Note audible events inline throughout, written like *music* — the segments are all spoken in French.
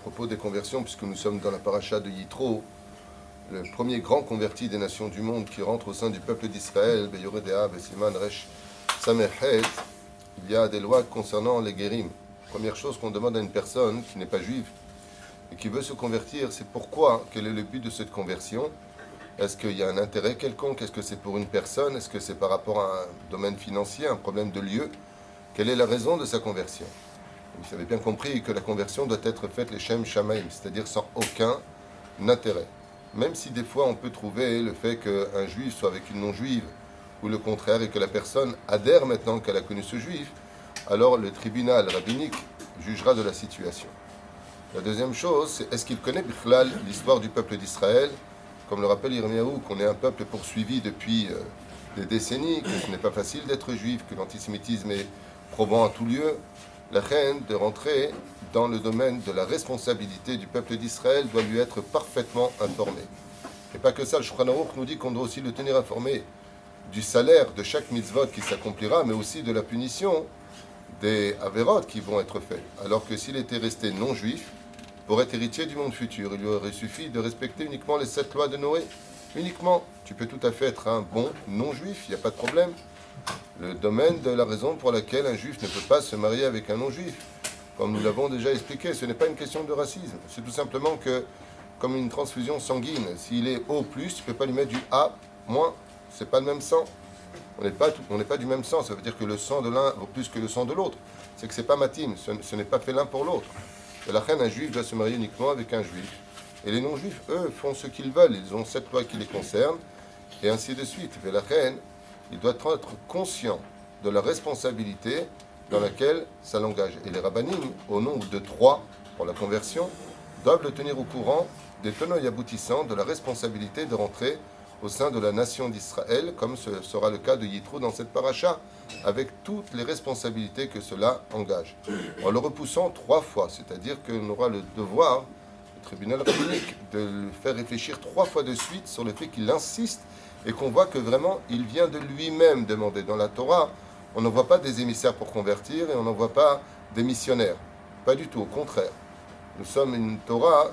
propos des conversions, puisque nous sommes dans la paracha de Yitro, le premier grand converti des nations du monde qui rentre au sein du peuple d'Israël, Resh, Samerhet, il y a des lois concernant les guérim. Première chose qu'on demande à une personne qui n'est pas juive et qui veut se convertir, c'est pourquoi, quel est le but de cette conversion? Est-ce qu'il y a un intérêt quelconque? Est-ce que c'est pour une personne? Est-ce que c'est par rapport à un domaine financier, un problème de lieu? Quelle est la raison de sa conversion? Vous avez bien compris que la conversion doit être faite les Shem Shamaim, c'est-à-dire sans aucun intérêt. Même si des fois on peut trouver le fait qu'un juif soit avec une non-juive, ou le contraire, et que la personne adhère maintenant qu'elle a connu ce juif, alors le tribunal rabbinique jugera de la situation. La deuxième chose, c'est est-ce qu'il connaît l'histoire du peuple d'Israël? Comme le rappelle Irmiaou, qu'on est un peuple poursuivi depuis euh, des décennies, que ce n'est pas facile d'être juif, que l'antisémitisme est probant à tout lieu. La reine de rentrer dans le domaine de la responsabilité du peuple d'Israël doit lui être parfaitement informé. Et pas que ça, le Shulchan nous dit qu'on doit aussi le tenir informé du salaire de chaque mitzvot qui s'accomplira, mais aussi de la punition des avérotes qui vont être faites. Alors que s'il était resté non juif, pour être héritier du monde futur, il lui aurait suffi de respecter uniquement les sept lois de Noé. Uniquement. Tu peux tout à fait être un bon non-juif, il n'y a pas de problème. Le domaine de la raison pour laquelle un juif ne peut pas se marier avec un non-juif. Comme nous l'avons déjà expliqué, ce n'est pas une question de racisme. C'est tout simplement que, comme une transfusion sanguine, s'il est O, tu ne peux pas lui mettre du A, moins. C'est pas le même sang. On n'est pas, du même sang. Ça veut dire que le sang de l'un vaut plus que le sang de l'autre. C'est que c'est pas matim. ce n'est pas fait l'un pour l'autre. Et la reine, un juif doit se marier uniquement avec un juif. Et les non-juifs, eux, font ce qu'ils veulent. Ils ont cette loi qui les concerne, et ainsi de suite. Mais la reine, il doit être conscient de la responsabilité dans laquelle ça l'engage. Et les rabbinim, au nom de trois pour la conversion, doivent le tenir au courant des tenants et aboutissants de la responsabilité de rentrer au sein de la nation d'Israël, comme ce sera le cas de Yitro dans cette paracha, avec toutes les responsabilités que cela engage. En le repoussant trois fois, c'est-à-dire qu'on aura le devoir, le tribunal rabbinique, de le faire réfléchir trois fois de suite sur le fait qu'il insiste et qu'on voit que vraiment il vient de lui-même demander. Dans la Torah, on n'envoie pas des émissaires pour convertir et on n'envoie pas des missionnaires. Pas du tout, au contraire. Nous sommes une Torah,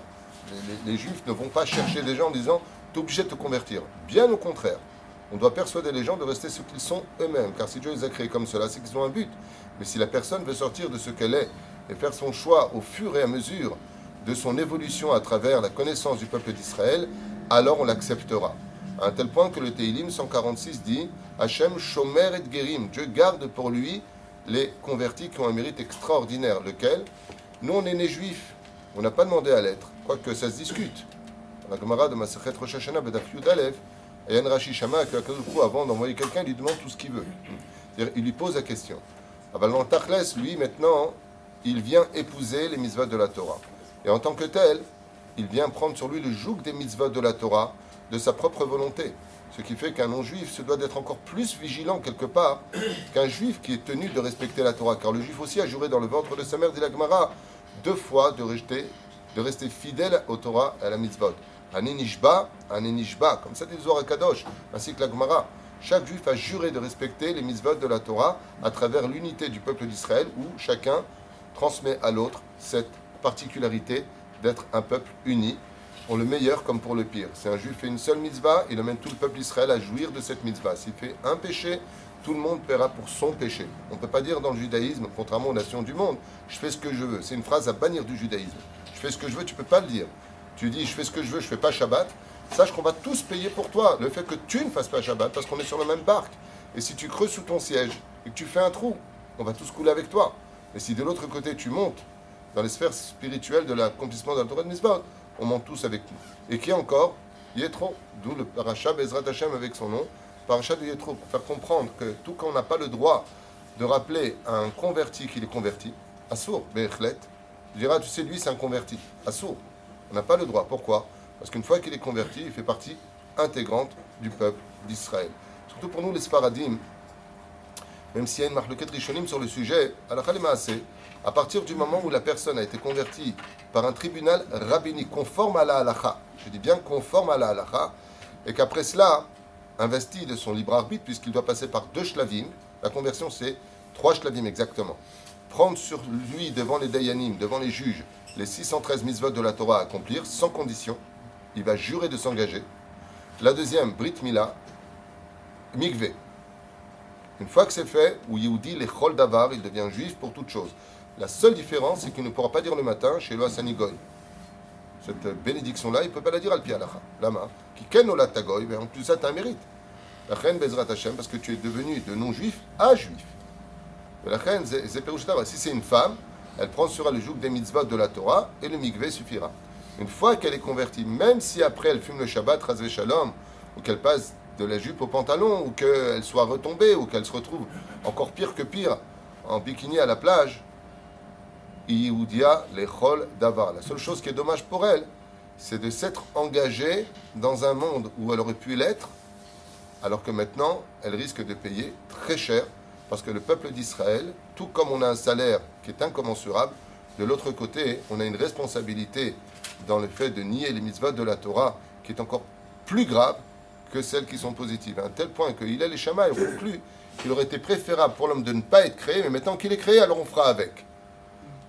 les, les Juifs ne vont pas chercher des gens en disant obligé de te convertir. Bien au contraire. On doit persuader les gens de rester ce qu'ils sont eux-mêmes. Car si Dieu les a créés comme cela, c'est qu'ils ont un but. Mais si la personne veut sortir de ce qu'elle est et faire son choix au fur et à mesure de son évolution à travers la connaissance du peuple d'Israël, alors on l'acceptera. À tel point que le Teilim 146 dit Hachem Shomer et Gerim. Dieu garde pour lui les convertis qui ont un mérite extraordinaire. Lequel? Nous, on est nés juifs. On n'a pas demandé à l'être, quoique ça se discute la Gemara de Masachet Rosh Hashanah, Bedaf Yud Aleph, et Rashi Shama, avant d'envoyer quelqu'un, il lui demande tout ce qu'il veut. Il lui pose la question. Avalon Tachles, lui, maintenant, il vient épouser les mitzvahs de la Torah. Et en tant que tel, il vient prendre sur lui le joug des mitzvahs de la Torah de sa propre volonté. Ce qui fait qu'un non-juif se doit d'être encore plus vigilant quelque part *clears throat* qu'un juif qui est tenu de respecter la Torah. Car le juif aussi a juré dans le ventre de sa mère, dit la Gemara, deux fois de rester, fidèle au Torah et à la mitzvah. Anénishba, Anénishba, comme ça dit Zohar Kadosh, ainsi que la Gemara. Chaque juif a juré de respecter les mitzvot de la Torah à travers l'unité du peuple d'Israël, où chacun transmet à l'autre cette particularité d'être un peuple uni, pour le meilleur comme pour le pire. Si un juif fait une seule mitzvah, il amène tout le peuple d'Israël à jouir de cette mitzvah. S'il fait un péché, tout le monde paiera pour son péché. On ne peut pas dire dans le judaïsme, contrairement aux nations du monde, je fais ce que je veux. C'est une phrase à bannir du judaïsme. Je fais ce que je veux, tu ne peux pas le dire tu dis je fais ce que je veux, je fais pas Shabbat, sache qu'on va tous payer pour toi le fait que tu ne fasses pas Shabbat parce qu'on est sur le même barque. Et si tu creuses sous ton siège et que tu fais un trou, on va tous couler avec toi. Mais si de l'autre côté tu montes dans les sphères spirituelles de l'accomplissement de la Torah de Misbah, on monte tous avec nous. Et qui encore? Yetro, d'où le paracha Bezrat Hashem avec son nom, paracha de Yetro, pour faire comprendre que tout qu'on n'a pas le droit de rappeler à un converti qu'il est converti, Assour, Bechlet, il dira, tu sais, lui c'est un converti, Assour. On n'a pas le droit. Pourquoi? Parce qu'une fois qu'il est converti, il fait partie intégrante du peuple d'Israël. Surtout pour nous, les Sparadim, même s'il y a une marloquette rishonim sur le sujet, à partir du moment où la personne a été convertie par un tribunal rabbinique conforme à la halacha, je dis bien conforme à la halacha, et qu'après cela, investi de son libre arbitre, puisqu'il doit passer par deux shlavim, la conversion c'est trois shlavim exactement, prendre sur lui devant les dayanim, devant les juges, les 613 mitzvot de la Torah à accomplir sans condition. Il va jurer de s'engager. La deuxième, Brit Mila, Mikve. Une fois que c'est fait, où Yehudi, les Chol Davar, il devient juif pour toute chose. La seule différence, c'est qu'il ne pourra pas dire le matin chez Loa Sanigoy. Cette bénédiction-là, il ne peut pas la dire al Pialacha. Lama. Qui ken tagoy, mais en plus ça, tu un mérite. La reine Bezrat Hashem, parce que tu es devenu de non-juif à juif. La reine, si c'est une femme, elle prend sur elle le joug des mitzvahs de la Torah et le mikveh suffira. Une fois qu'elle est convertie, même si après elle fume le Shabbat, Razvé Shalom, ou qu'elle passe de la jupe au pantalon, ou qu'elle soit retombée, ou qu'elle se retrouve encore pire que pire en bikini à la plage, Ioudia lechol davar. La seule chose qui est dommage pour elle, c'est de s'être engagée dans un monde où elle aurait pu l'être, alors que maintenant, elle risque de payer très cher, parce que le peuple d'Israël, tout comme on a un salaire qui est incommensurable, de l'autre côté, on a une responsabilité dans le fait de nier les mitzvahs de la Torah, qui est encore plus grave que celles qui sont positives. À un tel point que il a les Shamaï conclut qu'il aurait été préférable pour l'homme de ne pas être créé, mais maintenant qu'il est créé, alors on fera avec.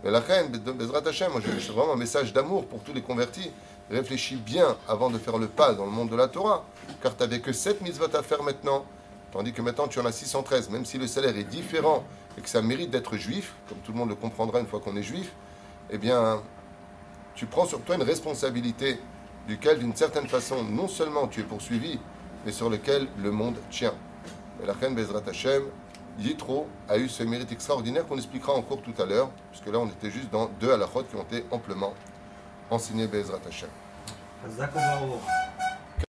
Mais la reine, Bezrat Hashem, j'ai vraiment un message d'amour pour tous les convertis. Réfléchis bien avant de faire le pas dans le monde de la Torah, car tu n'avais que 7 mitzvot à faire maintenant, tandis que maintenant tu en as 613, même si le salaire est différent et que ça mérite d'être juif, comme tout le monde le comprendra une fois qu'on est juif, eh bien, tu prends sur toi une responsabilité duquel, d'une certaine façon, non seulement tu es poursuivi, mais sur lequel le monde tient. Et la reine Bezrat Hashem, Yitro a eu ce mérite extraordinaire qu'on expliquera en cours tout à l'heure, puisque là on était juste dans deux halakhot qui ont été amplement enseignés Bezrat Hashem.